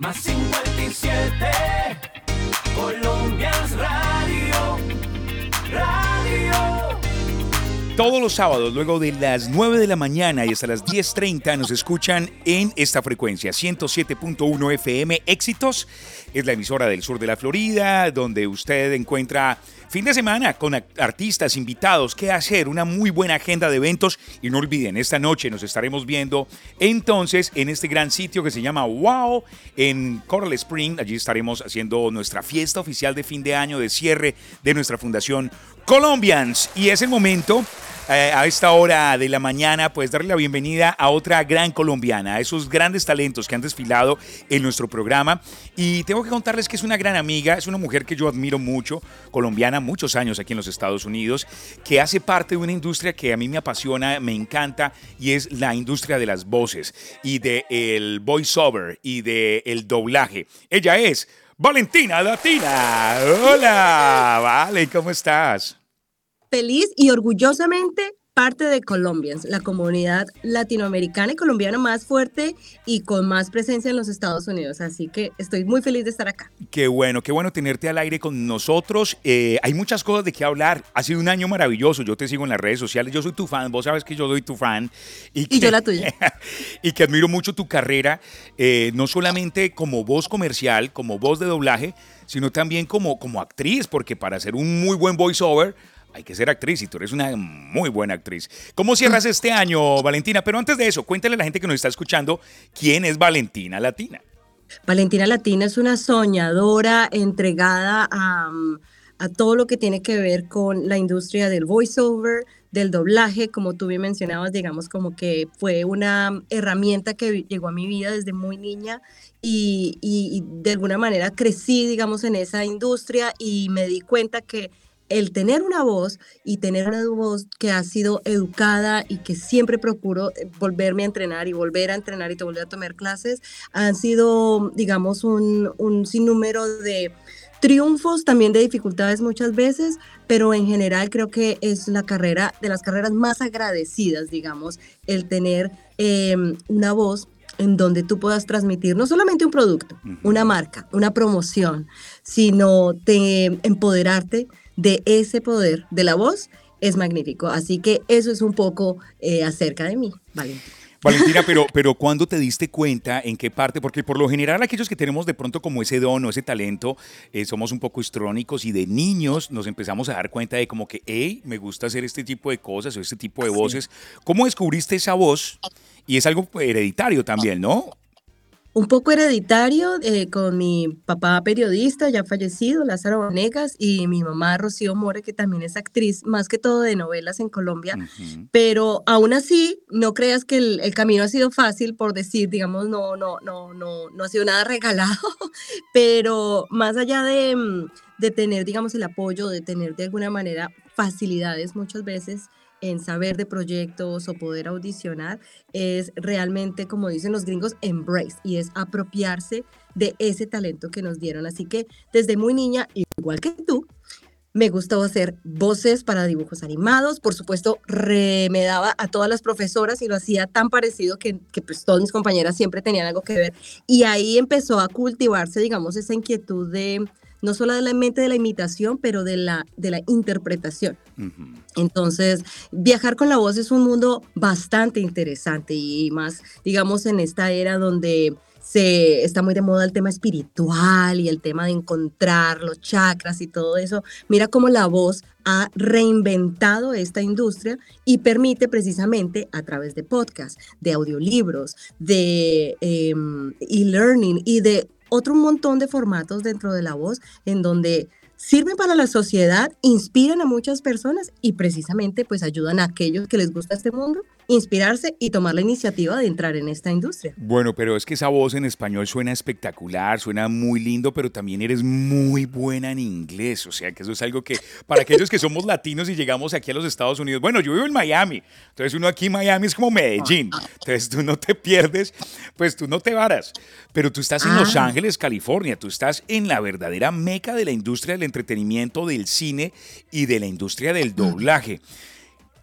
Más 57 Colombia's Radio. Radio. Todos los sábados, luego de las 9 de la mañana y hasta las 10.30, nos escuchan en esta frecuencia, 107.1 FM Éxitos. Es la emisora del sur de la Florida, donde usted encuentra fin de semana con artistas, invitados, qué hacer, una muy buena agenda de eventos. Y no olviden, esta noche nos estaremos viendo entonces en este gran sitio que se llama Wow, en Coral Spring. Allí estaremos haciendo nuestra fiesta oficial de fin de año, de cierre de nuestra fundación Colombians. Y es el momento eh, a esta hora de la mañana, pues darle la bienvenida a otra gran colombiana, a esos grandes talentos que han desfilado en nuestro programa. Y tengo que contarles que es una gran amiga, es una mujer que yo admiro mucho, colombiana, muchos años aquí en los Estados Unidos, que hace parte de una industria que a mí me apasiona, me encanta, y es la industria de las voces y del el voiceover y del doblaje. Ella es Valentina Latina. Hola, Vale, ¿cómo estás? Feliz y orgullosamente parte de Colombians, la comunidad latinoamericana y colombiana más fuerte y con más presencia en los Estados Unidos. Así que estoy muy feliz de estar acá. Qué bueno, qué bueno tenerte al aire con nosotros. Eh, hay muchas cosas de qué hablar. Ha sido un año maravilloso. Yo te sigo en las redes sociales. Yo soy tu fan. Vos sabes que yo soy tu fan. Y, yo la tuya. y que admiro mucho tu carrera, eh, no solamente como voz comercial, como voz de doblaje, sino también como, como actriz, porque para hacer un muy buen voiceover hay que ser actriz y tú eres una muy buena actriz. ¿Cómo cierras este año, Valentina? Pero antes de eso, cuéntale a la gente que nos está escuchando quién es Valentina Latina. Valentina Latina es una soñadora entregada a, todo lo que tiene que ver con la industria del voiceover, del doblaje, como tú bien mencionabas, digamos como que fue una herramienta que llegó a mi vida desde muy niña y, y, de alguna manera crecí, digamos, en esa industria y me di cuenta que el tener una voz y tener una voz que ha sido educada y que siempre procuro eh, volverme a entrenar y volver a entrenar y volver a tomar clases, han sido, digamos, un, un sinnúmero de triunfos, también de dificultades muchas veces, pero en general creo que es la carrera, de las carreras más agradecidas, digamos, el tener em, una voz en donde tú puedas transmitir no solamente un producto, una marca, una promoción, sino de empoderarte de ese poder de la voz es magnífico. Así que eso es un poco eh, acerca de mí, Valentina. Valentina, pero, pero ¿cuándo te diste cuenta en qué parte? Porque por lo general aquellos que tenemos de pronto como ese don o ese talento, eh, somos un poco histrónicos y de niños nos empezamos a dar cuenta de como que, hey, me gusta hacer este tipo de cosas o este tipo de voces. ¿Cómo descubriste esa voz? Y es algo hereditario también, ¿no? Un poco hereditario eh, con mi papá periodista ya fallecido, Lázaro Vanegas, y mi mamá Rocío More, que también es actriz, más que todo de novelas en Colombia. Pero aún así, no creas que el, camino ha sido fácil, por decir, digamos, no, no, no, no, no ha sido nada regalado, pero más allá de, mm, de tener, digamos, el apoyo, de tener de alguna manera facilidades muchas veces, en saber de proyectos o poder audicionar es realmente, como dicen los gringos, embrace y es apropiarse de ese talento que nos dieron. Así que desde muy niña, igual que tú, me gustó hacer voces para dibujos animados. Por supuesto, me daba a todas las profesoras y lo hacía tan parecido que, que pues todas mis compañeras siempre tenían algo que ver. Y ahí empezó a cultivarse, digamos, esa inquietud de no solamente de la imitación, pero de la, de la interpretación. Entonces, viajar con la voz es un mundo bastante interesante y más, digamos, en esta era donde se está muy de moda el tema espiritual y el tema de encontrar los chakras y todo eso. Mira cómo la voz ha reinventado esta industria y permite precisamente a través de podcasts, de audiolibros, de em, e-learning y de otro montón de formatos dentro de la voz en donde sirven para la sociedad, inspiran a muchas personas y precisamente pues ayudan a aquellos que les gusta este mundo inspirarse y tomar la iniciativa de entrar en esta industria. Bueno, pero es que esa voz en español suena espectacular, suena muy lindo, pero también eres muy buena en inglés. O sea, que eso es algo que para aquellos que somos latinos y llegamos aquí a los Estados Unidos, bueno, yo vivo en Miami, entonces uno aquí en Miami es como Medellín, entonces tú no te pierdes, pues tú no te varas, pero tú estás en Los Ah. Ángeles, California, tú estás en la verdadera meca de la industria del entretenimiento, del cine y de la industria del doblaje.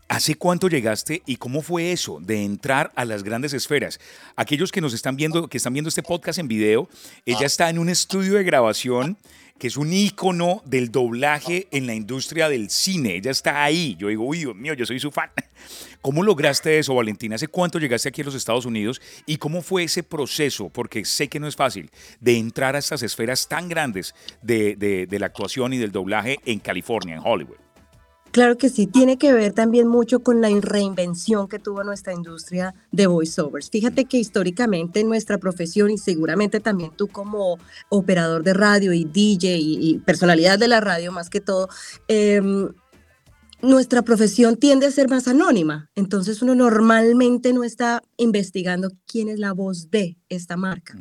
¿Hace cuánto llegaste y cómo fue eso de entrar a las grandes esferas? Aquellos que nos están viendo, que están viendo este podcast en video, ella está en un estudio de grabación que es un ícono del doblaje en la industria del cine. Ella está ahí. Yo digo, uy, Dios mío, yo soy su fan. ¿Cómo lograste eso, Valentina? ¿Hace cuánto llegaste aquí a los Estados Unidos y cómo fue ese proceso? Porque sé que no es fácil de entrar a estas esferas tan grandes de, de- de la actuación y del doblaje en California, en Hollywood. Claro que sí, tiene que ver también mucho con la reinvención que tuvo nuestra industria de voiceovers. Fíjate que históricamente en nuestra profesión y seguramente también tú como operador de radio y DJ y, y personalidad de la radio más que todo, em, nuestra profesión tiende a ser más anónima. Entonces uno normalmente no está investigando quién es la voz de esta marca.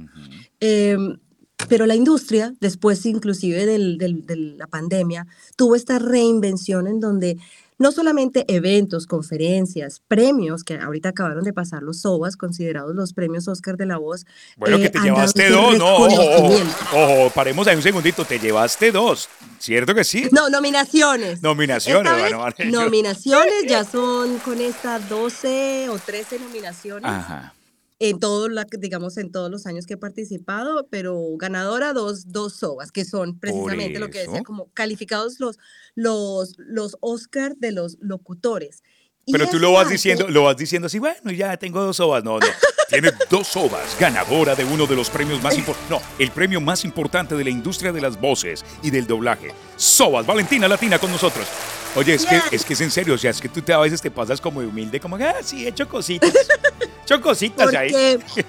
Pero la industria, después inclusive del- del- de la pandemia, tuvo esta reinvención en donde no solamente eventos, conferencias, premios, que ahorita acabaron de pasar los SOBAS, considerados los premios Oscar de la voz. Bueno, eh, que te han dado llevaste dos, no, ojo, ojo, paremos ahí un segundito, te llevaste dos, ¿cierto que sí? No, nominaciones. Nominaciones, bueno, vale, nominaciones ya son con estas 12 o 13 nominaciones. Ajá. En todos digamos en todos los años que he participado, pero ganadora dos dos sobas que son precisamente lo que decía como calificados los los los Oscar de los locutores. Pero tú lo vas diciendo, lo vas diciendo así, bueno, ya tengo dos ovas. No, no. Tienes dos ovas, ganadora de uno de los premios más importantes. No, el premio más importante de la industria de las voces y del doblaje. Sobas, Valentina Latina con nosotros. Oye, es que, es que es en serio, o sea, es que tú te, a veces te pasas como de humilde, como, ah, sí, he hecho cositas. Hecho cositas ahí. porque,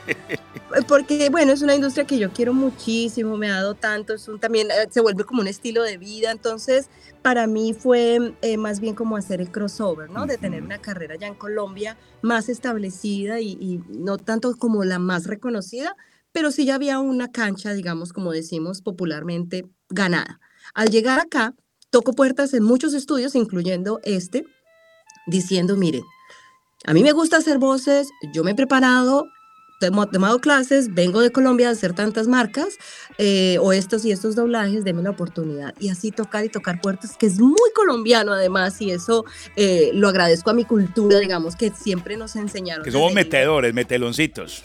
porque, bueno, es una industria que yo quiero muchísimo, me ha dado tanto, es un, también eh, se vuelve como un estilo de vida, entonces para mí fue eh, más bien como hacer el crossover, ¿no? De tener una carrera ya en Colombia más establecida y, y no tanto como la más reconocida, pero sí ya había una cancha, digamos, como decimos popularmente, ganada. Al llegar acá, toco puertas en muchos estudios, incluyendo este, diciendo, miren, a mí me gusta hacer voces, yo me he preparado, he tomado clases, vengo de Colombia a hacer tantas marcas, eh, o estos y estos doblajes, denme la oportunidad. Y así tocar y tocar puertas, que es muy colombiano además, y eso eh, lo agradezco a mi cultura, digamos, que siempre nos enseñaron. Que somos metedores, meteloncitos.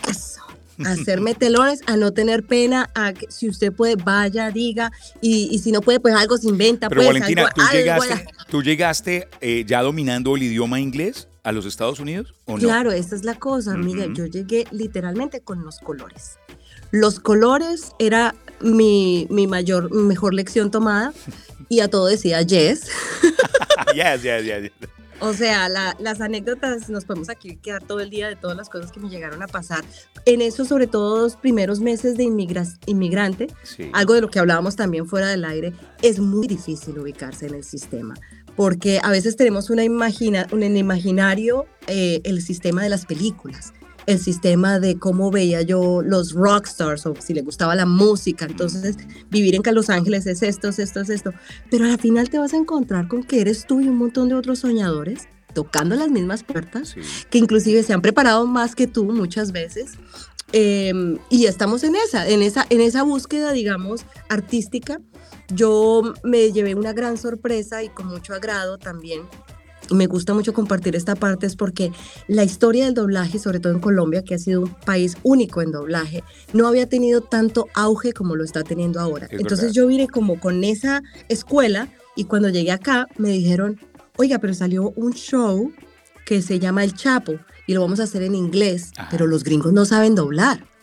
a hacer metelones, a no tener pena, a que si usted puede, vaya, diga, y, y si no puede, pues algo se inventa. Pero pues, Valentina, algo- ¿tú algo llegaste, a- ¿tú llegaste eh, ya dominando el idioma inglés a los Estados Unidos o no? Claro, esa es la cosa, amiga. Ujú. Yo llegué literalmente con los colores. Los colores era mi, mi mayor, mejor lección tomada y a todo decía yes. yes, yes, yes, yes. O sea, la- las anécdotas nos podemos aquí quedar todo el día de todas las cosas que me llegaron a pasar. En eso, sobre todo los primeros meses de inmigra- inmigrante, Sí. algo de lo que hablábamos también fuera del aire, es muy difícil ubicarse en el sistema, porque a veces tenemos una imagina, un en imaginario eh, el sistema de las películas, el sistema de cómo veía yo los rockstars o si le gustaba la música, entonces vivir en Los Ángeles es esto, es esto, es esto, pero al final te vas a encontrar con que eres tú y un montón de otros soñadores tocando las mismas puertas, que inclusive se han preparado más que tú muchas veces. Em, y estamos en esa, en esa, en esa búsqueda, digamos, artística. Yo me llevé una gran sorpresa y con mucho agrado también. Y me gusta mucho compartir esta parte es porque la historia del doblaje, sobre todo en Colombia, que ha sido un país único en doblaje, no había tenido tanto auge como lo está teniendo ahora. Es Entonces verdad. yo vine como con esa escuela y cuando llegué acá me dijeron, oiga, pero salió un show que se llama El Chapo y lo vamos a hacer en inglés, pero los gringos no saben doblar.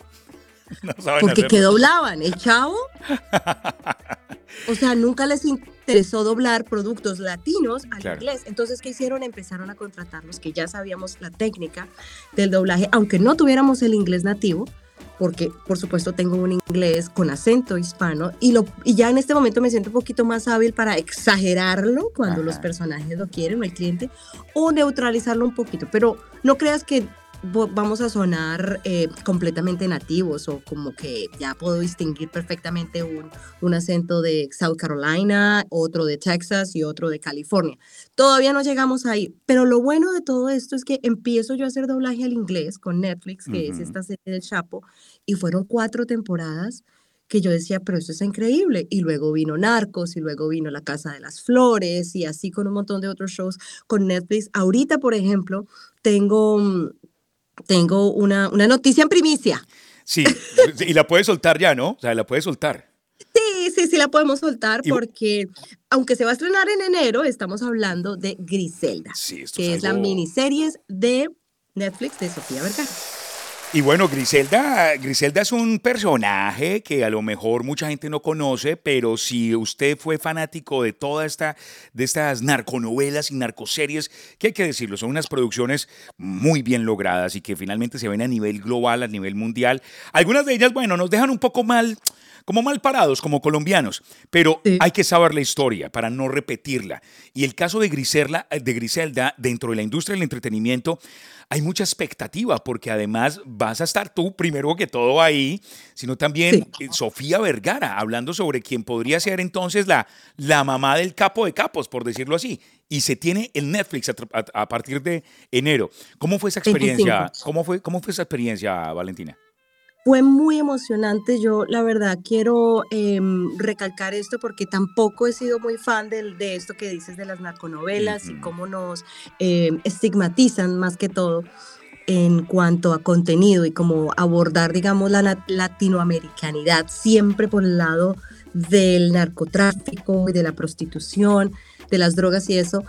No saben Porque hacerlo. ¿qué doblaban? ¿El chavo? O sea, nunca les interesó doblar productos latinos al Claro. inglés. Entonces, ¿qué hicieron? Empezaron a contratar los que ya sabíamos la técnica del doblaje, aunque no tuviéramos el inglés nativo, porque por supuesto tengo un inglés con acento hispano y, lo, y ya en este momento me siento un poquito más hábil para exagerarlo cuando los personajes lo quieren o el cliente, o neutralizarlo un poquito. Pero no creas que vamos a sonar eh, completamente nativos o como que ya puedo distinguir perfectamente un, un acento de South Carolina, otro de Texas y otro de California. Todavía no llegamos ahí, pero lo bueno de todo esto es que empiezo yo a hacer doblaje al inglés con Netflix, que es Ujú. esta serie del Chapo, y fueron cuatro temporadas que yo decía, pero eso es increíble. Y luego vino Narcos, y luego vino La Casa de las Flores, y así con un montón de otros shows con Netflix. Ahorita, por ejemplo, tengo, mm, tengo una, una noticia en primicia. Sí, y la puedes soltar ya, ¿no? O sea, la puedes soltar. Sí, sí, sí la podemos soltar porque aunque se va a estrenar en enero, estamos hablando de Griselda, Sí, esto que es la algo- miniseries de Netflix de Sofía Vergara. Y bueno, Griselda, Griselda es un personaje que a lo mejor mucha gente no conoce, pero si usted fue fanático de toda esta, de estas narconovelas y narcoseries, que hay que decirlo, son unas producciones muy bien logradas y que finalmente se ven a nivel global, a nivel mundial. Algunas de ellas, bueno, nos dejan un poco mal, como mal parados, como colombianos, pero Sí. hay que saber la historia para no repetirla. Y el caso de Griselda, de Griselda dentro de la industria del entretenimiento, hay mucha expectativa porque además vas a estar tú primero que todo ahí, sino también eh, Sofía Vergara, hablando sobre quién podría ser entonces la, la mamá del capo de capos, por decirlo así. Y se tiene el Netflix a, a- a partir de enero. ¿Cómo fue esa experiencia? 25. ¿Cómo fue, ¿Cómo fue esa experiencia, Valentina? Fue muy emocionante. Yo, la verdad, quiero em, recalcar esto porque tampoco he sido muy fan del- de, esto que dices de las narconovelas y Ujú. cómo nos em, estigmatizan más que todo en cuanto a contenido y cómo abordar, digamos, la latinoamericanidad siempre por el lado del narcotráfico y de la prostitución, de las drogas y eso.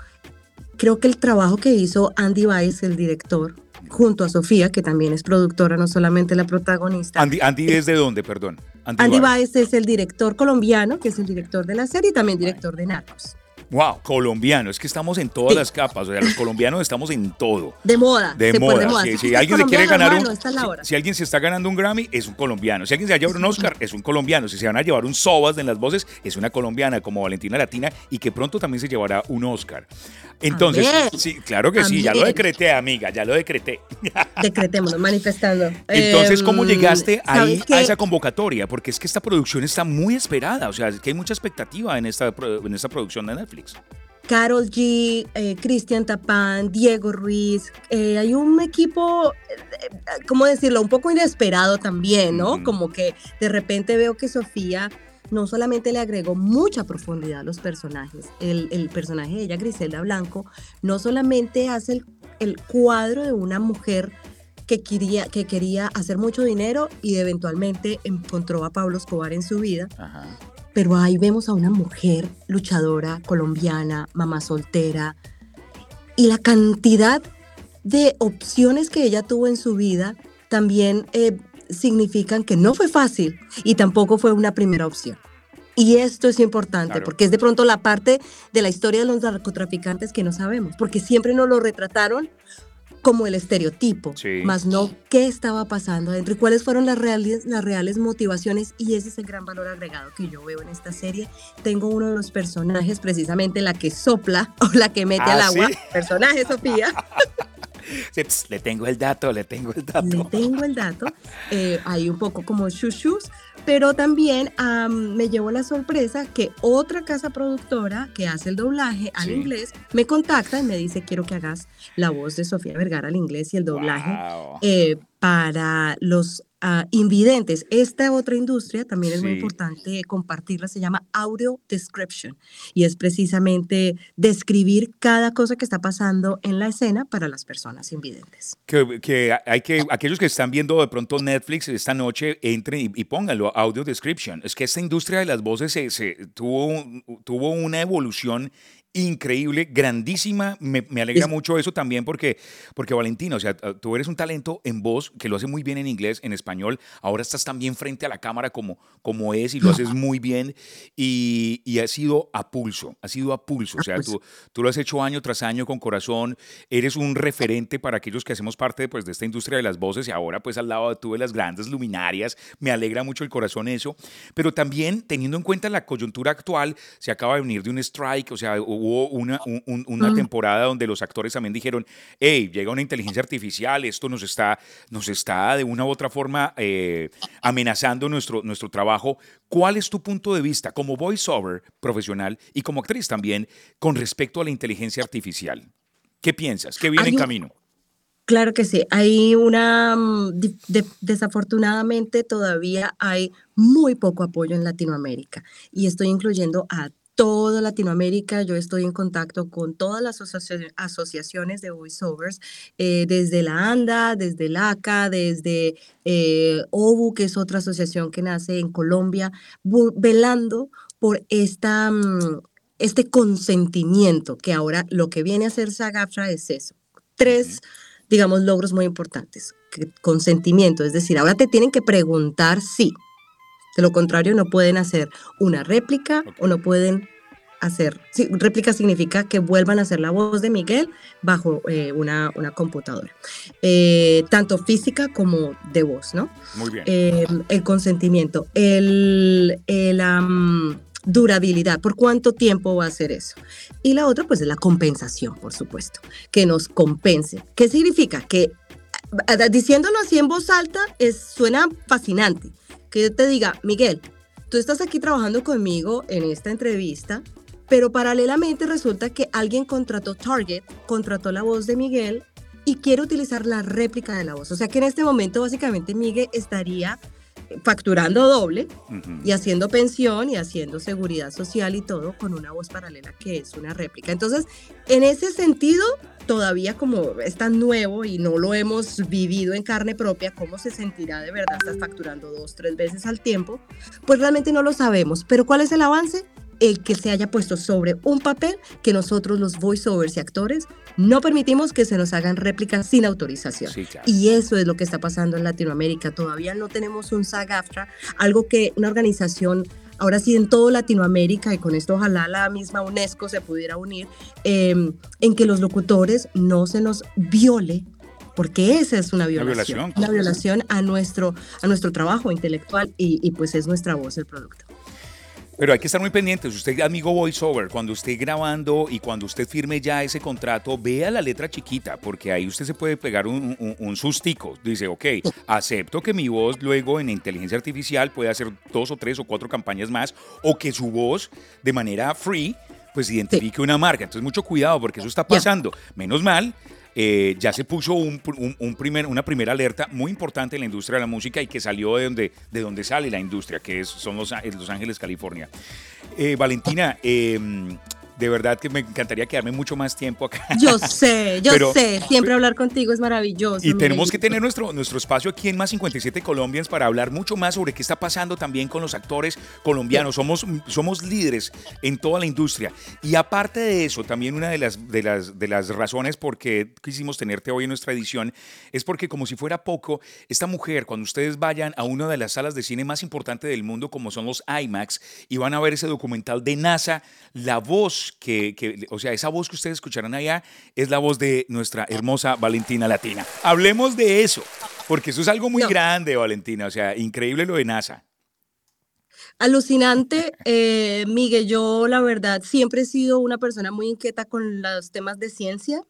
Creo que el trabajo que hizo Andy Weiss, el director, junto a Sofía, que también es productora, no solamente la protagonista. Andy, Andy ¿es de dónde, perdón? Andy Weiss. Baez es el director colombiano, que es el director de la serie y también director de Narcos. Wow, colombiano, es que estamos en todas Sí. las capas, o sea, los colombianos estamos en todo. De moda. De moda, moda. Si si alguien se quiere ganar un, si alguien se está ganando un Grammy, es un colombiano. Si alguien se va a llevar un Oscar, es un colombiano. Si se van a llevar un Sobas en las voces, es una colombiana como Valentina Latina y que pronto también se llevará un Oscar. Entonces, sí, claro que sí, ya lo decreté, amiga, ya lo decreté. Decretémonos, manifestando. Entonces, ¿cómo Em, llegaste ahí ¿sabes a esa convocatoria? Porque es que esta producción está muy esperada, o sea, es que hay mucha expectativa en esta, en esta producción de Netflix. Carol G, eh, Cristian Tapán, Diego Ruiz. eh, hay un equipo, eh, ¿cómo decirlo? Un poco inesperado también, ¿no? Como que de repente veo que Sofía no solamente le agregó mucha profundidad a los personajes, el, el personaje de ella, Griselda Blanco, no solamente hace el, el cuadro de una mujer que quería, que quería hacer mucho dinero y eventualmente encontró a Pablo Escobar en su vida, Ajá. pero ahí vemos a una mujer luchadora colombiana, mamá soltera, y la cantidad de opciones que ella tuvo en su vida también eh, significan que no fue fácil y tampoco fue una primera opción. Y esto es importante Claro. porque es de pronto la parte de la historia de los narcotraficantes que no sabemos, porque siempre nos lo retrataron como el estereotipo, Sí. más no qué estaba pasando adentro y cuáles fueron las reales, las reales motivaciones y ese es el gran valor agregado que yo veo en esta serie. Tengo uno de los personajes, precisamente la que sopla o la que mete Ah, al agua, ¿sí? personaje Sofía, Sí, ps, le tengo el dato, le tengo el le dato. tengo el dato, eh, hay un poco como chuchus, pero también am, me llevó la sorpresa que otra casa productora que hace el doblaje al Sí. inglés me contacta y me dice quiero que hagas la voz de Sofía Vergara al inglés y el doblaje Wow. eh, para los ah, invidentes. Esta otra industria también es muy Sí. importante compartirla, se llama audio description y es precisamente describir cada cosa que está pasando en la escena para las personas invidentes. Que, que hay que, aquellos que están viendo de pronto Netflix esta noche, entren y, y pónganlo, audio description. Es que esta industria de las voces se, se- tuvo, tuvo una evolución increíble, grandísima. Me, me alegra mucho eso también porque, porque Valentina, o sea, tú eres un talento en voz que lo hace muy bien en inglés, en español. Ahora estás también frente a la cámara como, como es y lo haces muy bien. Y, y ha sido a pulso, ha sido a pulso. O sea, tú, tú lo has hecho año tras año con corazón. Eres un referente para aquellos que hacemos parte pues, de esta industria de las voces y ahora pues al lado de tú de las grandes luminarias. Me alegra mucho el corazón eso. Pero también teniendo en cuenta la coyuntura actual, se acaba de venir de un strike, o sea, hubo una, una temporada donde los actores también dijeron, hey, llega una inteligencia artificial, esto nos está, nos está de una u otra forma eh, amenazando nuestro, nuestro trabajo. ¿Cuál es tu punto de vista como voiceover profesional y como actriz también con respecto a la inteligencia artificial? ¿Qué piensas? ¿Qué viene en camino? Claro que sí. Hay una, mm, desafortunadamente todavía hay muy poco apoyo en Latinoamérica y estoy incluyendo a toda Latinoamérica. Yo estoy en contacto con todas las asociaciones de voiceovers, eh, desde la ANDA, desde la ACA, desde eh, OBU, que es otra asociación que nace en Colombia, velando por esta, mm, este consentimiento, que ahora lo que viene a hacer SAGAFTRA es eso. Tres, digamos, logros muy importantes. consentimiento, es decir, ahora te tienen que preguntar sí. De lo contrario, no pueden hacer una réplica o no pueden hacer. Sí, réplica significa que vuelvan a hacer la voz de Miguel bajo eh, una, una, computadora, eh, tanto física como de voz, ¿no? Muy bien. Eh, el consentimiento, el, el durabilidad, por cuánto tiempo va a hacer eso. Y la otra, pues, es la compensación, por supuesto, que nos compense. ¿Qué significa? Que diciéndolo así en voz alta, es, suena fascinante. Que yo te diga, Miguel, tú estás aquí trabajando conmigo en esta entrevista, pero paralelamente resulta que alguien contrató Target, contrató la voz de Miguel y quiere utilizar la réplica de la voz. O sea que en este momento básicamente Miguel estaría facturando doble y haciendo pensión y haciendo seguridad social y todo con una voz paralela que es una réplica. Entonces, en ese sentido, todavía como es tan nuevo y no lo hemos vivido en carne propia, cómo se sentirá de verdad, estás facturando dos, tres veces al tiempo, pues realmente no lo sabemos. Pero ¿cuál es el avance? El que se haya puesto sobre un papel que nosotros los voiceovers y actores no permitimos que se nos hagan réplicas sin autorización. Y eso es lo que está pasando en Latinoamérica. Todavía no tenemos un SAG-AFTRA, algo que una organización ahora sí en toda Latinoamérica, y con esto ojalá la misma UNESCO se pudiera unir, em, en que los locutores no se nos viole porque esa es una violación, una violación, a, nuestro, a nuestro trabajo intelectual y, y pues es nuestra voz el producto. Pero hay que estar muy pendientes. Usted, amigo voiceover, cuando esté grabando y cuando usted firme ya ese contrato, vea la letra chiquita, porque ahí usted se puede pegar un, un, sustico. Dice, ok, acepto que mi voz luego en inteligencia artificial puede hacer dos o tres o cuatro campañas más, o que su voz de manera free pues identifique una marca. Entonces, mucho cuidado porque eso está pasando. Menos mal eh, ya se puso un, una primera alerta muy importante en la industria de la música y que salió de donde, de donde sale la industria, que es, son los, Los Ángeles, California. Eh, Valentina, em, de verdad que me encantaría quedarme mucho más tiempo acá. Yo sé, yo sé, siempre hablar contigo es maravilloso. Y tenemos que tener nuestro, nuestro espacio aquí en Más 57 Colombians para hablar mucho más sobre qué está pasando también con los actores colombianos. Somos, somos líderes en toda la industria. Y aparte de eso, también una de las, de las, de las razones por qué quisimos tenerte hoy en nuestra edición es porque como si fuera poco, esta mujer, cuando ustedes vayan a una de las salas de cine más importantes del mundo, como son los IMAX, y van a ver ese documental de NASA, la voz que, o sea, esa voz que ustedes escucharán allá es la voz de nuestra hermosa Valentina Latina. Hablemos de eso, porque eso es algo muy grande, Valentina, o sea, increíble lo de NASA. Alucinante, eh, Miguel. Yo, la verdad, siempre he sido una persona muy inquieta con los temas de ciencia.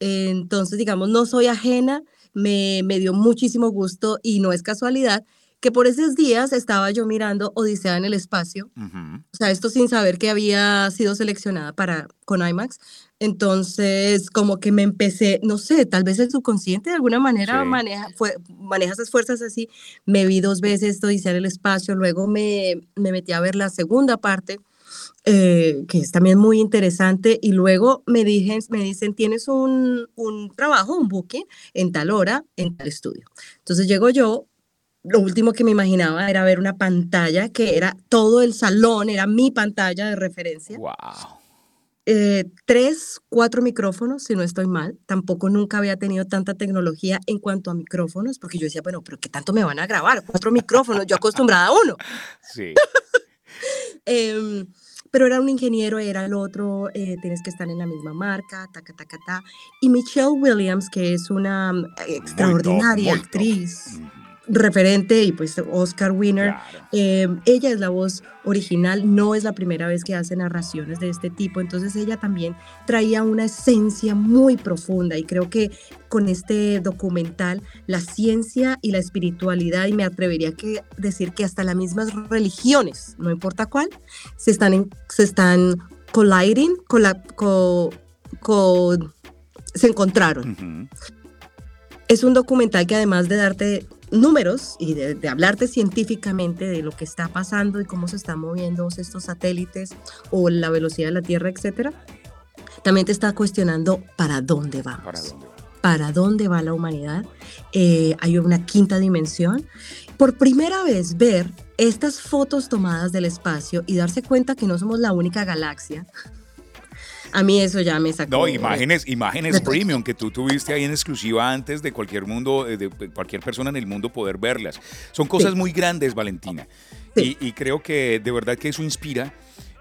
entonces, digamos, no soy ajena. Me, me dio muchísimo gusto y no es casualidad que por esos días estaba yo mirando Odisea en el espacio, o sea, esto sin saber que había sido seleccionada para con IMAX. Entonces, como que me empecé, no sé, tal vez el subconsciente de alguna manera maneja, fue, maneja esas fuerzas así. Me vi dos veces Odisea en el espacio, luego me, me metí a ver la segunda parte. Eh, que es también muy interesante, y luego me, dije, me dicen, tienes un, un trabajo, un booking en tal hora, en tal estudio. Entonces llego yo, lo último que me imaginaba era ver una pantalla que era todo el salón, era mi pantalla de referencia. Wow. eh, tres, cuatro micrófonos, si no estoy mal. Tampoco nunca había tenido tanta tecnología en cuanto a micrófonos, porque yo decía, bueno, pero ¿qué tanto me van a grabar? Cuatro micrófonos, yo acostumbrada a uno. Sí. Em, pero era un ingeniero, era el otro, eh, tienes que estar en la misma marca, ta, ta, ta. Y Michelle Williams, que es una mm, extraordinaria muy top. actriz, referente y pues Oscar winner, Claro. eh, ella es la voz original, no es la primera vez que hace narraciones de este tipo, entonces ella también traía una esencia muy profunda y creo que con este documental la ciencia y la espiritualidad y me atrevería que decir que hasta las mismas religiones, no importa cuál, se están, en- se están colliding, cola- co- co- se encontraron. Es un documental que además de darte números y de, de hablarte científicamente de lo que está pasando y cómo se están moviendo estos satélites o la velocidad de la Tierra, etcétera, también te está cuestionando para dónde vamos. ¿Para dónde va? para dónde va la humanidad. Eh, hay una quinta dimensión. Por primera vez ver estas fotos tomadas del espacio y darse cuenta que no somos la única galaxia, a mí eso ya me sacó. No, imágenes, imágenes premium que tú tuviste ahí en exclusiva antes de cualquier mundo, eh, de cualquier persona en el mundo poder verlas. Son cosas Sí. muy grandes, Valentina. Sí. Y, y creo que de verdad que eso inspira.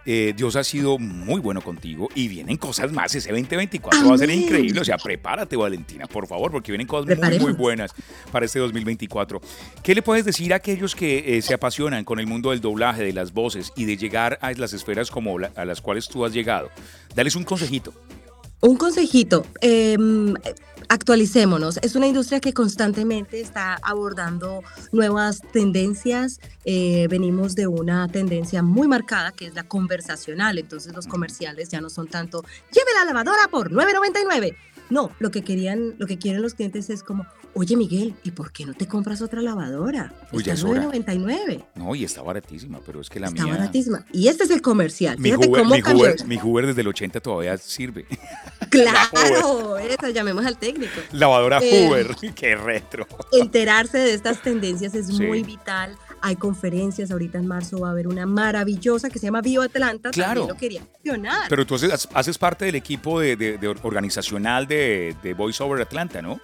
Eh, Dios ha sido muy bueno contigo y vienen cosas más. Ese 2024 va a ser Amén. increíble. O sea, prepárate, Valentina, por favor, porque vienen cosas muy, muy buenas para este 2024. ¿Qué le puedes decir a aquellos que eh, se apasionan con el mundo del doblaje, de las voces y de llegar a las esferas como la- a las cuales tú has llegado? Dales un consejito. Un consejito, em, actualicémonos. Es una industria que constantemente está abordando nuevas tendencias. Eh, venimos de una tendencia muy marcada que es la conversacional. Entonces los comerciales ya no son tanto, lleve la lavadora por 9.99. No, lo que querían, lo que quieren los clientes es como, oye Miguel, ¿y por qué no te compras otra lavadora? Uy, ya Está es hora. 9.99. No, y está baratísima, pero es que la Está mía. baratísima. Y este es el comercial. Mi Fíjate Hoover, cómo mi. Hoover, mi Hoover desde el 80 todavía sirve. Claro, eso, llamemos al técnico. Lavadora Eh, Hoover, qué retro. enterarse de estas tendencias es Sí. muy vital. Hay conferencias, ahorita en marzo va a haber una maravillosa que se llama Bio Atlanta. Claro. También lo quería mencionar. Pero tú haces, haces parte del equipo de, de- de organizacional de, de Voice Over Atlanta, ¿no?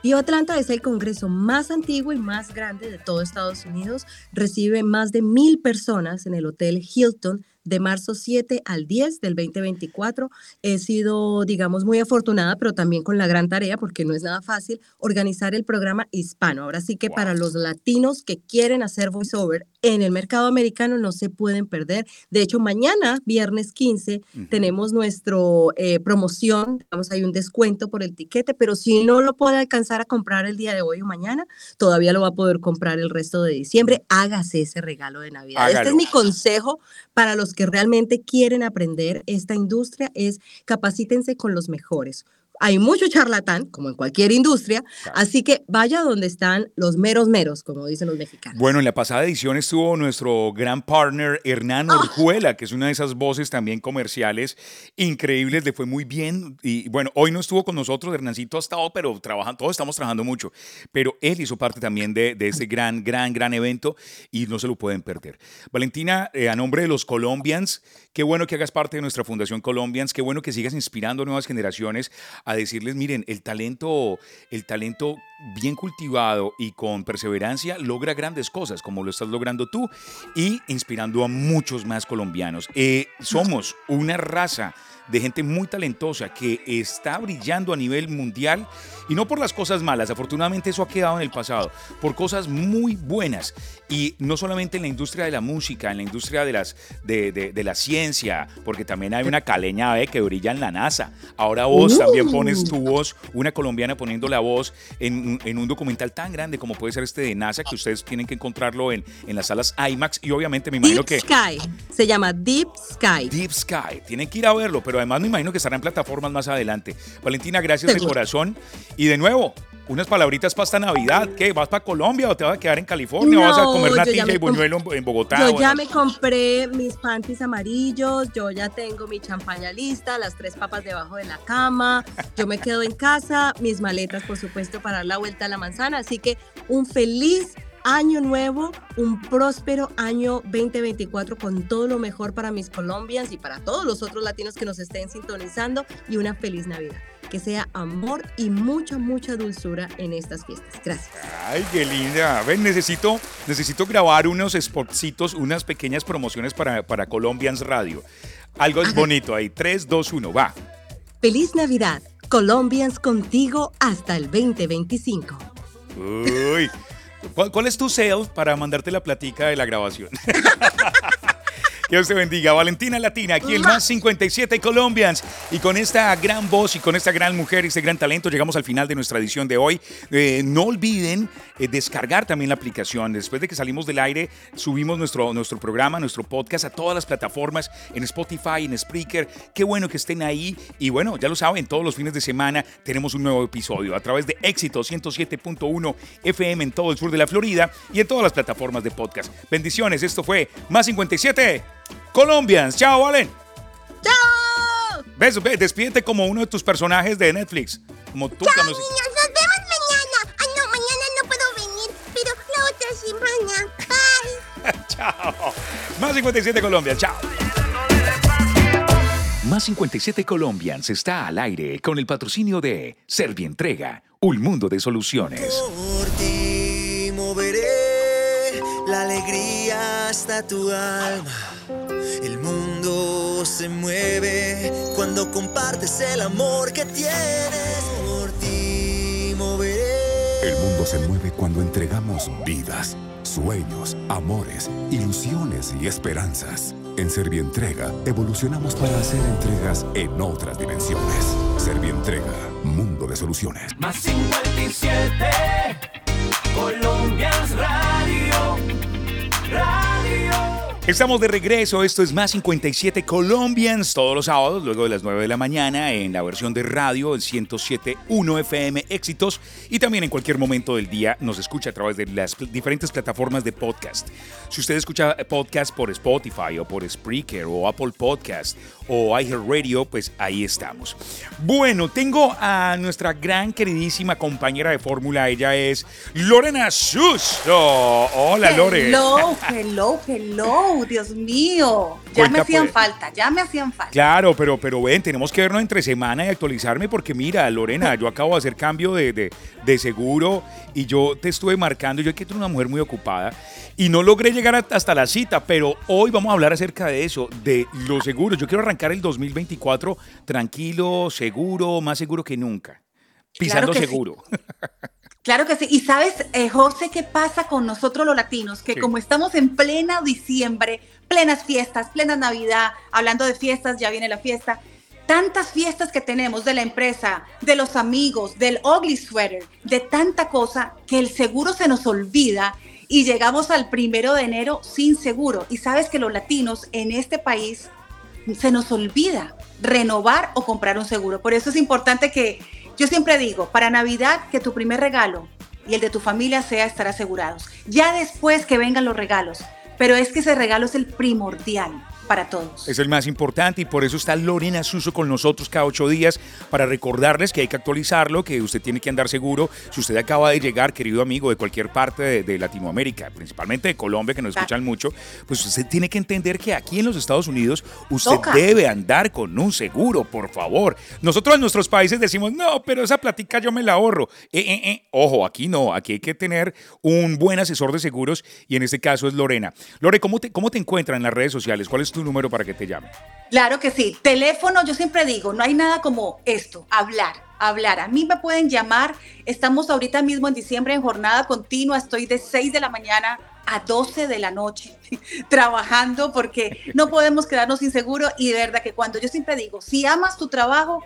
Bio Atlanta es el congreso más antiguo y más grande de todo Estados Unidos. Recibe más de mil personas en el Hotel Hilton de marzo 7 al 10 del 2024. He sido, digamos, muy afortunada, pero también con la gran tarea, porque no es nada fácil, organizar el programa hispano. Ahora sí que para los latinos que quieren hacer voiceover en el mercado americano no se pueden perder. De hecho, mañana, viernes 15, tenemos nuestro eh, promoción, digamos, hay un descuento por el tiquete, pero si no lo puede alcanzar a comprar el día de hoy o mañana, todavía lo va a poder comprar el resto de diciembre. Hágase ese regalo de Navidad. Este es mi consejo para los que realmente quieren aprender esta industria, es capacítense con los mejores. Hay mucho charlatán, como en cualquier industria, así que vaya donde están los meros meros, como dicen los mexicanos. Bueno, en la pasada edición estuvo nuestro gran partner Hernán Ah. Orjuela, que es una de esas voces también comerciales increíbles, le fue muy bien. Y bueno, hoy no estuvo con nosotros, Hernancito ha estado, pero trabajan, todos estamos trabajando mucho. Pero él hizo parte también de, de ese gran, gran, gran evento y no se lo pueden perder. Valentina, eh, a nombre de los Colombians, qué bueno que hagas parte de nuestra Fundación Colombians, qué bueno que sigas inspirando nuevas generaciones a decirles, miren, el talento, el talento bien cultivado y con perseverancia logra grandes cosas, como lo estás logrando tú, y inspirando a muchos más colombianos. Eh, somos una raza de gente muy talentosa que está brillando a nivel mundial y no por las cosas malas, afortunadamente eso ha quedado en el pasado, por cosas muy buenas y no solamente en la industria de la música, en la industria de, las, de, de- de la ciencia, porque también hay una caleña eh, que brilla en la NASA. Ahora vos también pones tu voz, una colombiana poniendo la voz en, un- en un documental tan grande como puede ser este de NASA, que ustedes tienen que encontrarlo en, en las salas IMAX y obviamente me imagino Deep que... Sky, se llama Deep Sky. Deep Sky. Tienen que ir a verlo, pero además me imagino que estará en plataformas más adelante. Valentina, gracias de corazón. Y de nuevo, unas palabritas para esta Navidad. ¿Qué? ¿Vas para Colombia o te vas a quedar en California? ¿O vas a No, comer natilla y buñuelo en, Bogotá? Yo ya me compré mis panties amarillos, yo ya tengo mi champaña lista, las tres papas debajo de la cama, yo me quedo en casa, mis maletas por supuesto para dar la vuelta a la manzana, así que un feliz año nuevo, un próspero año 2024 con todo lo mejor para mis colombians y para todos los otros latinos que nos estén sintonizando y una feliz Navidad. Que sea amor y mucha, mucha dulzura en estas fiestas. Gracias. Ay, qué linda. Ven, necesito, necesito grabar unos spotcitos, unas pequeñas promociones para, para Colombians Radio. Algo es bonito ahí. 3, 2, 1, va. Feliz Navidad. Colombians contigo hasta el 2025. Uy. ¿Cuál, cuál es tu sale para mandarte la platica de la grabación? Dios te bendiga. Valentina Latina, aquí el más 57 Colombians. Y con esta gran voz y con esta gran mujer y este gran talento, llegamos al final de nuestra edición de hoy. Eh, no olviden eh, descargar también la aplicación. Después de que salimos del aire, subimos nuestro, nuestro programa, nuestro podcast a todas las plataformas, en Spotify, en Spreaker. Qué bueno que estén ahí. Y bueno, ya lo saben, todos los fines de semana tenemos un nuevo episodio a través de Éxito 107.1 FM en todo el sur de la Florida y en todas las plataformas de podcast. Bendiciones, esto fue Más 57 Colombians. Chao, Valen. ¡Chao! Besos, ve, despídete como uno de tus personajes de Netflix. Como tú. Chao, cuando- niños, nos vemos mañana. Ay, no, mañana no puedo venir, pero la otra semana. Bye. Chao. Más 57 Colombians. Chao. Más 57 Colombians está al aire con el patrocinio de Servientrega, un mundo de soluciones. Por ti moveré la alegría hasta tu alma. El mundo se mueve cuando compartes el amor que tienes. Por ti moveré. El mundo se mueve cuando entregamos vidas, sueños, amores, ilusiones y esperanzas. En Servientrega evolucionamos para hacer entregas en otras dimensiones. Servientrega, mundo de soluciones. Más 57 Colombians Estamos de regreso, esto es Más 57 Colombians, todos los sábados, luego de las 9 de la mañana, en la versión de radio, el 107.1 FM Éxitos, y también en cualquier momento del día nos escucha a través de las diferentes plataformas de podcast. Si usted escucha podcast por Spotify o por Spreaker o Apple Podcast o iHeartRadio, pues ahí estamos. Bueno, tengo a nuestra gran queridísima compañera de fórmula, ella es Lorena Suso. Hola, Lore. Hello, hello, hello, Dios mío. Ya Cuenta, me hacían pues. falta, ya me hacían falta. Claro, pero, pero ven, tenemos que vernos entre semana y actualizarme porque mira, Lorena, yo acabo de hacer cambio de, de- de seguro y yo te estuve marcando, yo que tú una mujer muy ocupada y no logré llegar hasta la cita, pero hoy vamos a hablar acerca de eso, de los seguros. Yo quiero arrancar el 2024 tranquilo, seguro, más seguro que nunca. Pisando sí. Claro que sí. Y sabes, eh, José, ¿qué pasa con nosotros los latinos? Que Sí. como estamos en plena diciembre, plenas fiestas, plena Navidad, hablando de fiestas, ya viene la fiesta. Tantas fiestas que tenemos de la empresa, de los amigos, del ugly sweater, de tanta cosa que el seguro se nos olvida y llegamos al primero de enero sin seguro. Y sabes que los latinos en este país se nos olvida renovar o comprar un seguro. Por eso es importante que yo siempre digo, para Navidad, que tu primer regalo y el de tu familia sea estar asegurados. Ya después que vengan los regalos, pero es que ese regalo es el primordial para todos. Es el más importante y por eso está Lorena Suso con nosotros cada ocho días para recordarles que hay que actualizarlo, que usted tiene que andar seguro. Si usted acaba de llegar, querido amigo, de cualquier parte de, de Latinoamérica, principalmente de Colombia, que nos escuchan mucho, pues usted tiene que entender que aquí en los Estados Unidos usted Toca. debe andar con un seguro, por favor. Nosotros en nuestros países decimos, no, pero esa platica yo me la ahorro. Eh, eh, eh. Ojo, aquí no, aquí hay que tener un buen asesor de seguros y en este caso es Lorena. Lore, ¿cómo te, cómo te encuentran en las redes sociales? ¿Cuál es tu número para que te llame? Claro que sí. Teléfono, yo siempre digo, no hay nada como esto, hablar, hablar. A mí me pueden llamar. Estamos ahorita mismo en diciembre en jornada continua. Estoy de 6 de la mañana a 12 de la noche trabajando porque no podemos quedarnos sin seguro. Y de verdad que cuando yo siempre digo, si amas tu trabajo,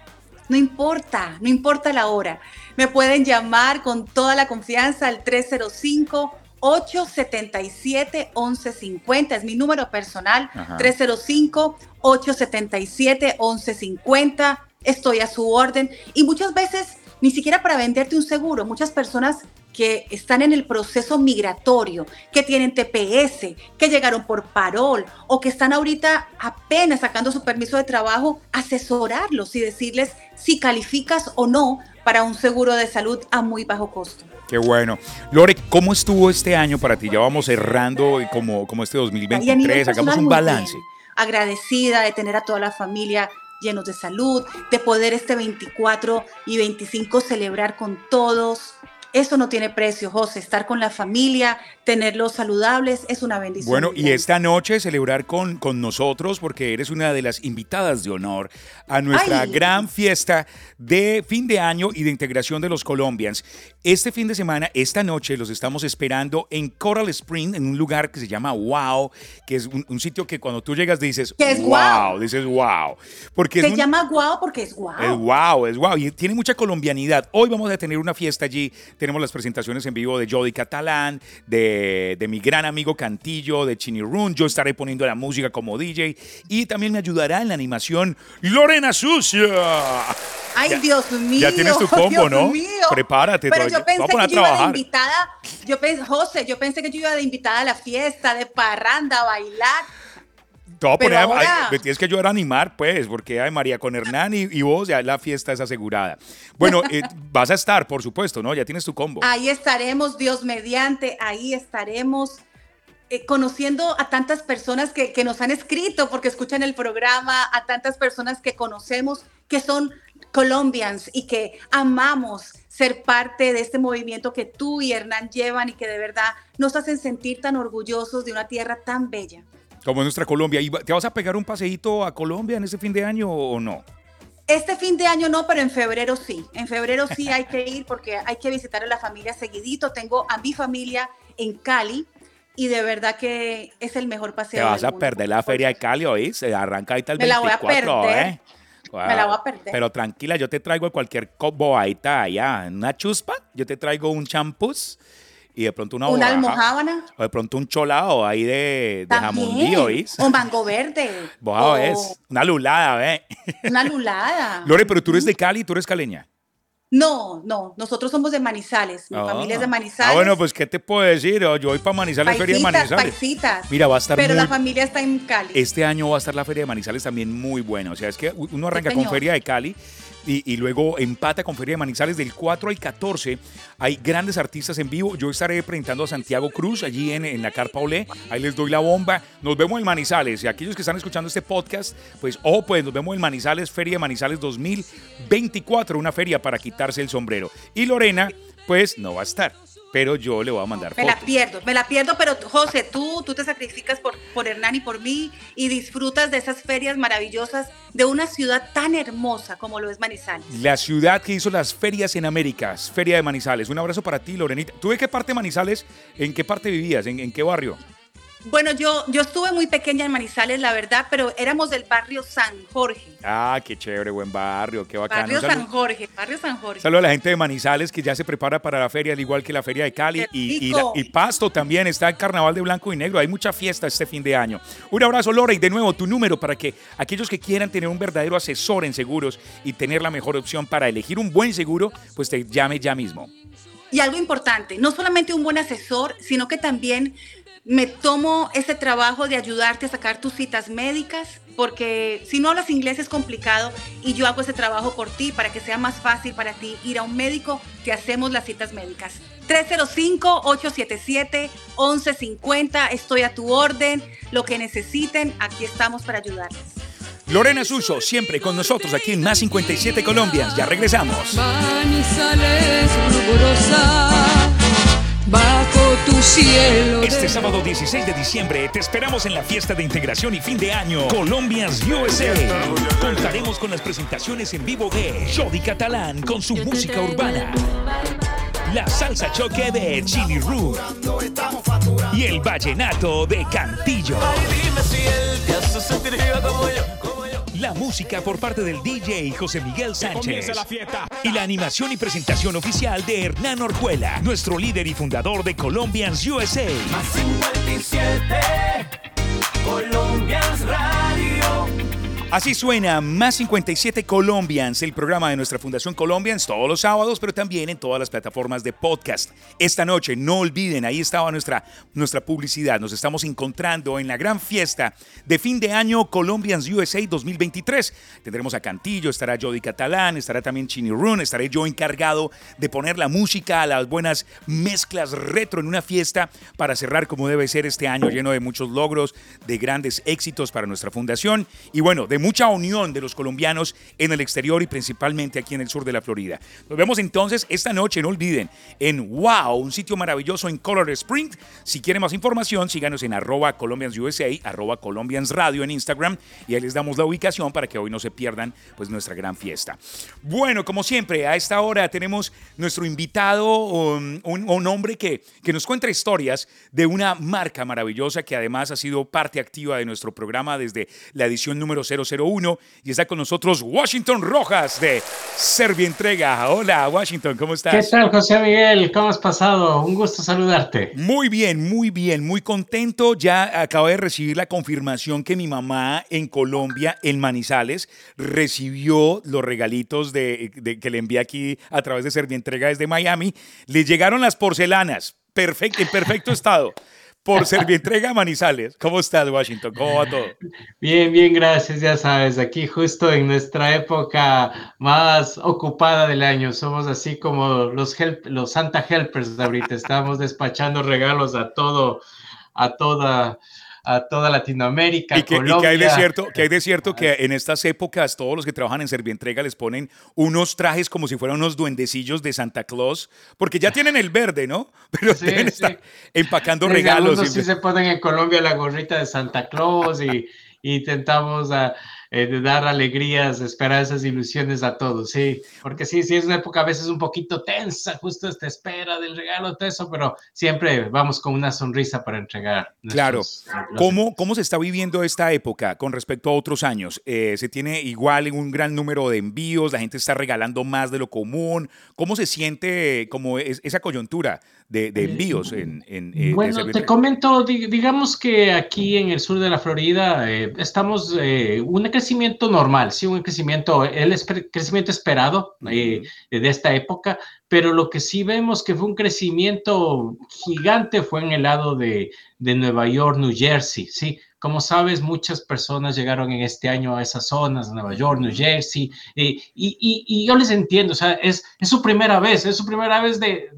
no importa, no importa la hora. Me pueden llamar con toda la confianza al 305 877-1150, es mi número personal, Ajá. 305-877-1150, estoy a su orden y muchas veces ni siquiera para venderte un seguro, muchas personas que están en el proceso migratorio, que tienen TPS, que llegaron por parol o que están ahorita apenas sacando su permiso de trabajo, asesorarlos y decirles si calificas o no para un seguro de salud a muy bajo costo. Qué bueno. Lore, ¿cómo estuvo este año para ti? Ya vamos cerrando como, como este Y a nivel 2023, hagamos un balance. Agradecida de tener a toda la familia llenos de salud, de poder este 24 y 25 celebrar con todos. Eso no tiene precio, José. Estar con la familia, tenerlos saludables, es una bendición. Bueno, y esta noche celebrar con, con nosotros, porque eres una de las invitadas de honor a nuestra Ay. gran fiesta de fin de año y de integración de los Colombians. Este fin de semana, esta noche, los estamos esperando en Coral Spring, en un lugar que se llama Wow, que es un, un sitio que cuando tú llegas dices, Que es wow, dices wow. Porque Se un- llama guau porque es guau. es wow, es wow. Y tiene mucha colombianidad. Hoy vamos a tener una fiesta allí. Tenemos las presentaciones en vivo de Jody Catalán, de, de mi gran amigo Cantillo, de Chini Run. Yo estaré poniendo la música como DJ. Y también me ayudará en la animación Lorena Sucia. Ay, Ya- Dios mío. ya tienes tu combo, Dios ¿no? mío. Prepárate, Pero yo pensé que yo iba de invitada. Yo pensé, José, yo pensé que yo iba de invitada a la fiesta, de parranda, a bailar. Te voy a poner ahora- ay, tienes que ayudar a animar, pues, porque ay, María con Hernán y, y vos, ya la fiesta es asegurada. Bueno, eh, vas a estar, por supuesto, ¿no? Ya tienes tu combo. Ahí estaremos, Dios mediante, ahí estaremos eh, conociendo a tantas personas que, que nos han escrito porque escuchan el programa, a tantas personas que conocemos que son colombians y que amamos ser parte de este movimiento que tú y Hernán llevan y que de verdad nos hacen sentir tan orgullosos de una tierra tan bella. Como en nuestra Colombia. ¿Y va- ¿Te vas a pegar un paseíto a Colombia en este fin de año o no? Este fin de año no, pero en febrero sí. En febrero sí hay que ir porque hay que visitar a la familia seguidito. Tengo a mi familia en Cali y de verdad que es el mejor paseo. Te vas del a perder la feria de Cali hoy. Se arranca ahorita el Me la voy a 24, perder. ¿eh? Me la voy a perder. Pero tranquila, yo te traigo cualquier bobaita allá. Una chuspa, yo te traigo un champús y de pronto una Una almohábana. O de pronto un cholado ahí de, de También. jamondío, ¿oís? O mango verde. Vos o es una lulada, ¿ve? Una lulada. Lore, pero tú eres de Cali, tú eres caleña. No, no. Nosotros somos de Manizales. Mi Ah. familia es de Manizales. Ah, bueno, pues, ¿qué te puedo decir? Yo voy para Manizales, Feria de Manizales. paisitas. Mira, va a estar Pero muy la familia está en Cali. Este año va a estar la Feria de Manizales también muy buena. O sea, es que uno arranca con. Feria de Cali y, luego empata con Feria de Manizales del 4 al 14. Hay grandes artistas en vivo. Yo estaré presentando a Santiago Cruz allí en, en la Carpa Olé. Ahí les doy la bomba. Nos vemos en Manizales. Y aquellos que están escuchando este podcast, pues, oh, pues nos vemos en Manizales, Feria de Manizales 2024. Una feria para quitarse el sombrero. Y Lorena, pues, no va a estar. Pero yo le voy a mandar Me la pierdo, me la pierdo, pero José, tú, tú te sacrificas por, por Hernán y por mí y disfrutas de esas ferias maravillosas de una ciudad tan hermosa como lo es Manizales. La ciudad que hizo las ferias en América, Feria de Manizales. Un abrazo para ti, Lorenita. ¿Tú de qué parte de Manizales? ¿En qué parte vivías? ¿En, en qué barrio? Bueno, yo, yo estuve muy pequeña en Manizales, la verdad, pero éramos del barrio San Jorge. Ah, qué chévere, buen barrio, qué bacano. Barrio San Jorge, barrio San Jorge. Saludo a la gente de Manizales que ya se prepara para la feria, al igual que la feria de Cali. Y, y la- y Pasto también está el carnaval de blanco y negro. Hay mucha fiesta este fin de año. Un abrazo, Lore. Y de nuevo, tu número para que aquellos que quieran tener un verdadero asesor en seguros y tener la mejor opción para elegir un buen seguro, pues te llame ya mismo. Y algo importante, no solamente un buen asesor, sino que también me tomo ese trabajo de ayudarte a sacar tus citas médicas, porque si no hablas inglés es complicado y yo hago ese trabajo por ti para que sea más fácil para ti ir a un médico, te hacemos las citas médicas. 305-877-1150, estoy a tu orden, lo que necesiten, aquí estamos para ayudarles. Lorena Suso, siempre con nosotros aquí en Más 57 Colombias. Ya regresamos. Bajo tu cielo. Este sábado 16 de diciembre te esperamos en la fiesta de integración y fin de año Colombians USA. Contaremos con las presentaciones en vivo de Jody Catalán con su música urbana. La salsa choque de Chili Root y el vallenato de Cantillo. La música por parte del DJ José Miguel Sánchez. comience la fiesta. Y la animación y presentación oficial de Hernán Orjuela, nuestro líder y fundador de Colombians USA. 57 Colombians Radio. Así suena Más 57 Colombians, el programa de nuestra Fundación Colombians, todos los sábados, pero también en todas las plataformas de podcast. Esta noche, no olviden, ahí estaba nuestra, nuestra publicidad. Nos estamos encontrando en la gran fiesta de fin de año Colombians USA 2023. Tendremos a Cantillo, estará Jody Catalán, estará también Chini Run, estaré yo encargado de poner la música a las buenas mezclas retro en una fiesta para cerrar como debe ser este año lleno de muchos logros, de grandes éxitos para nuestra fundación y bueno, de mucha unión de los colombianos en el exterior y principalmente aquí en el sur de la Florida. Nos vemos entonces esta noche, no olviden, en Wow, un sitio maravilloso en Color Spring. Si quieren más información, síganos en arroba Colombians USA, arroba Colombians Radio en Instagram y ahí les damos la ubicación para que hoy no se pierdan pues nuestra gran fiesta. Bueno, como siempre, a esta hora tenemos nuestro invitado, um, un, un hombre que, que nos cuenta historias de una marca maravillosa que además ha sido parte activa de nuestro programa desde la edición número 001 y está con nosotros Washington Rojas de Servia Entrega. Hola Washington, ¿cómo estás? ¿Qué tal, José Miguel? ¿Cómo has pasado? Un gusto saludarte. Muy bien, muy bien, muy contento. Ya acabo de recibir la confirmación que mi mamá en Colombia, en Manizales, recibió los regalitos de, de- que le envié aquí a través de Servientrega desde Miami. Le llegaron las porcelanas, perfecto, en perfecto estado, por Servientrega Manizales. ¿Cómo estás, Washington? ¿Cómo va todo? Bien, bien, gracias. Ya sabes, aquí justo en nuestra época más ocupada del año, somos así como los, help- los Santa Helpers de ahorita. Estamos despachando regalos a todo, a toda, a toda Latinoamérica, Y que, y que Colombia. hay de cierto, que hay de cierto que en estas épocas todos los que trabajan en Servientrega les ponen unos trajes como si fueran unos duendecillos de Santa Claus, porque ya tienen el verde, ¿no? Pero Sí, deben sí. estar empacando Sí, regalos. algunos sí se ponen en Colombia la gorrita de Santa Claus y, y intentamos a, eh, de dar alegrías, esperanzas, ilusiones a todos, sí. Porque sí, sí es una época a veces un poquito tensa, justo esta espera del regalo, todo eso, pero siempre vamos con una sonrisa para entregar. Claro. los- ¿Cómo, ¿Cómo se está viviendo esta época con respecto a otros años? Eh, ¿Se tiene igual un gran número de envíos? ¿La gente está regalando más de lo común? ¿Cómo se siente como es- esa coyuntura de, de envíos en, en, eh, Bueno, te comento, di- digamos que aquí en el sur de la Florida eh, estamos eh, un crecimiento normal, sí, un crecimiento, el espe- crecimiento esperado eh, de esta época, pero lo que sí vemos que fue un crecimiento gigante fue en el lado de, de Nueva York, New Jersey, sí. Como sabes, muchas personas llegaron en este año a esas zonas, Nueva York, New Jersey, eh, y, yo les entiendo, o sea, es, su primera vez, es su primera vez de,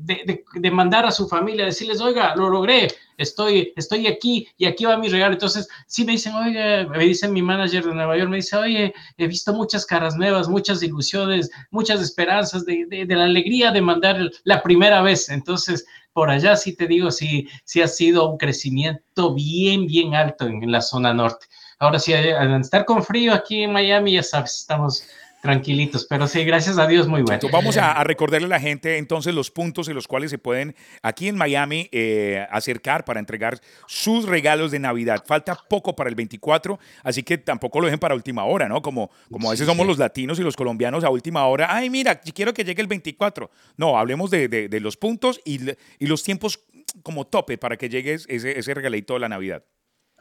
mandar a su familia, decirles, oiga, lo logré, estoy, aquí y aquí va mi regalo. Entonces, sí me dicen, oye, me dice mi manager de Nueva York, me dice, oye, he visto muchas caras nuevas, muchas ilusiones, muchas esperanzas de, la alegría de mandar la primera vez. Entonces, por allá sí te digo, sí, sí ha sido un crecimiento bien, bien alto en, la zona norte. Ahora sí, al estar con frío aquí en Miami, ya sabes, estamos tranquilitos, pero sí, gracias a Dios, muy bueno. Entonces, vamos a, a recordarle a la gente entonces los puntos en los cuales se pueden aquí en Miami eh, acercar para entregar sus regalos de Navidad. Falta poco para el 24, así que tampoco lo dejen para última hora, ¿no? Como, como a veces somos los latinos y los colombianos a última hora. Ay, mira, quiero que llegue el 24. No, hablemos de, de- de los puntos y, y los tiempos como tope para que llegue ese, ese regalito de la Navidad.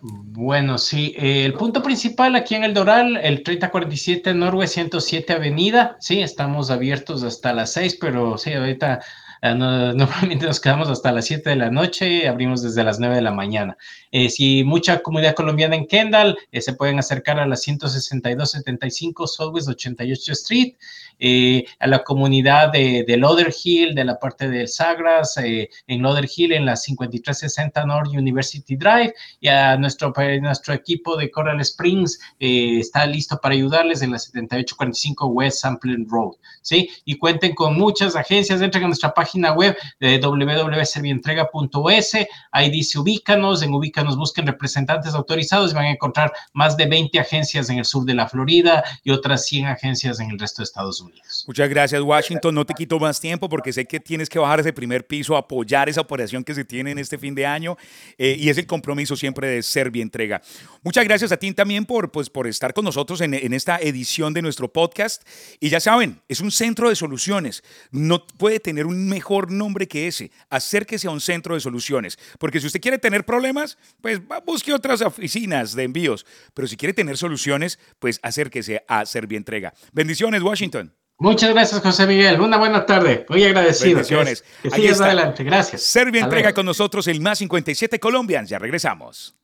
Bueno, sí, eh, el punto principal aquí en el Doral, el 3047 Norway 107 Avenida, sí, estamos abiertos hasta las 6, pero sí, ahorita no- normalmente nos quedamos hasta las 7 de la noche, abrimos desde las 9 de la mañana. Eh, si mucha comunidad colombiana en Kendall, eh, se pueden acercar a la 16275 Southwest 88 Street, eh, a la comunidad de, de Lauderhill, de la parte del Sagras, en Lauderhill en la 5360 North University Drive, y a nuestro, nuestro equipo de Coral Springs está listo para ayudarles en la 7845 West Sampling Road, ¿sí? Y cuenten con muchas agencias, entren a nuestra página web de www.servientrega.us, ahí dice ubícanos, en ubícanos busquen representantes autorizados y van a encontrar más de 20 agencias en el sur de la Florida y otras 100 agencias en el resto de Estados Unidos. Muchas gracias, Washington. No te quito más tiempo porque sé que tienes que bajar ese primer piso, apoyar esa operación que se tiene en este fin de año eh, y es el compromiso siempre de Servia Entrega. Muchas gracias a ti también por, pues, por estar con nosotros en, en esta edición de nuestro podcast. Y ya saben, es un centro de soluciones. No puede tener un, me- mejor nombre que ese. Acérquese a un centro de soluciones. Porque si usted quiere tener problemas, pues busque otras oficinas de envíos. Pero si quiere tener soluciones, pues acérquese a Servientrega. Bendiciones, Washington. Muchas gracias, José Miguel. Una buena tarde. Muy agradecido. Bendiciones. Que, que sigas está. adelante. Gracias. Servientrega con nosotros, el más 57 Colombians. Ya regresamos.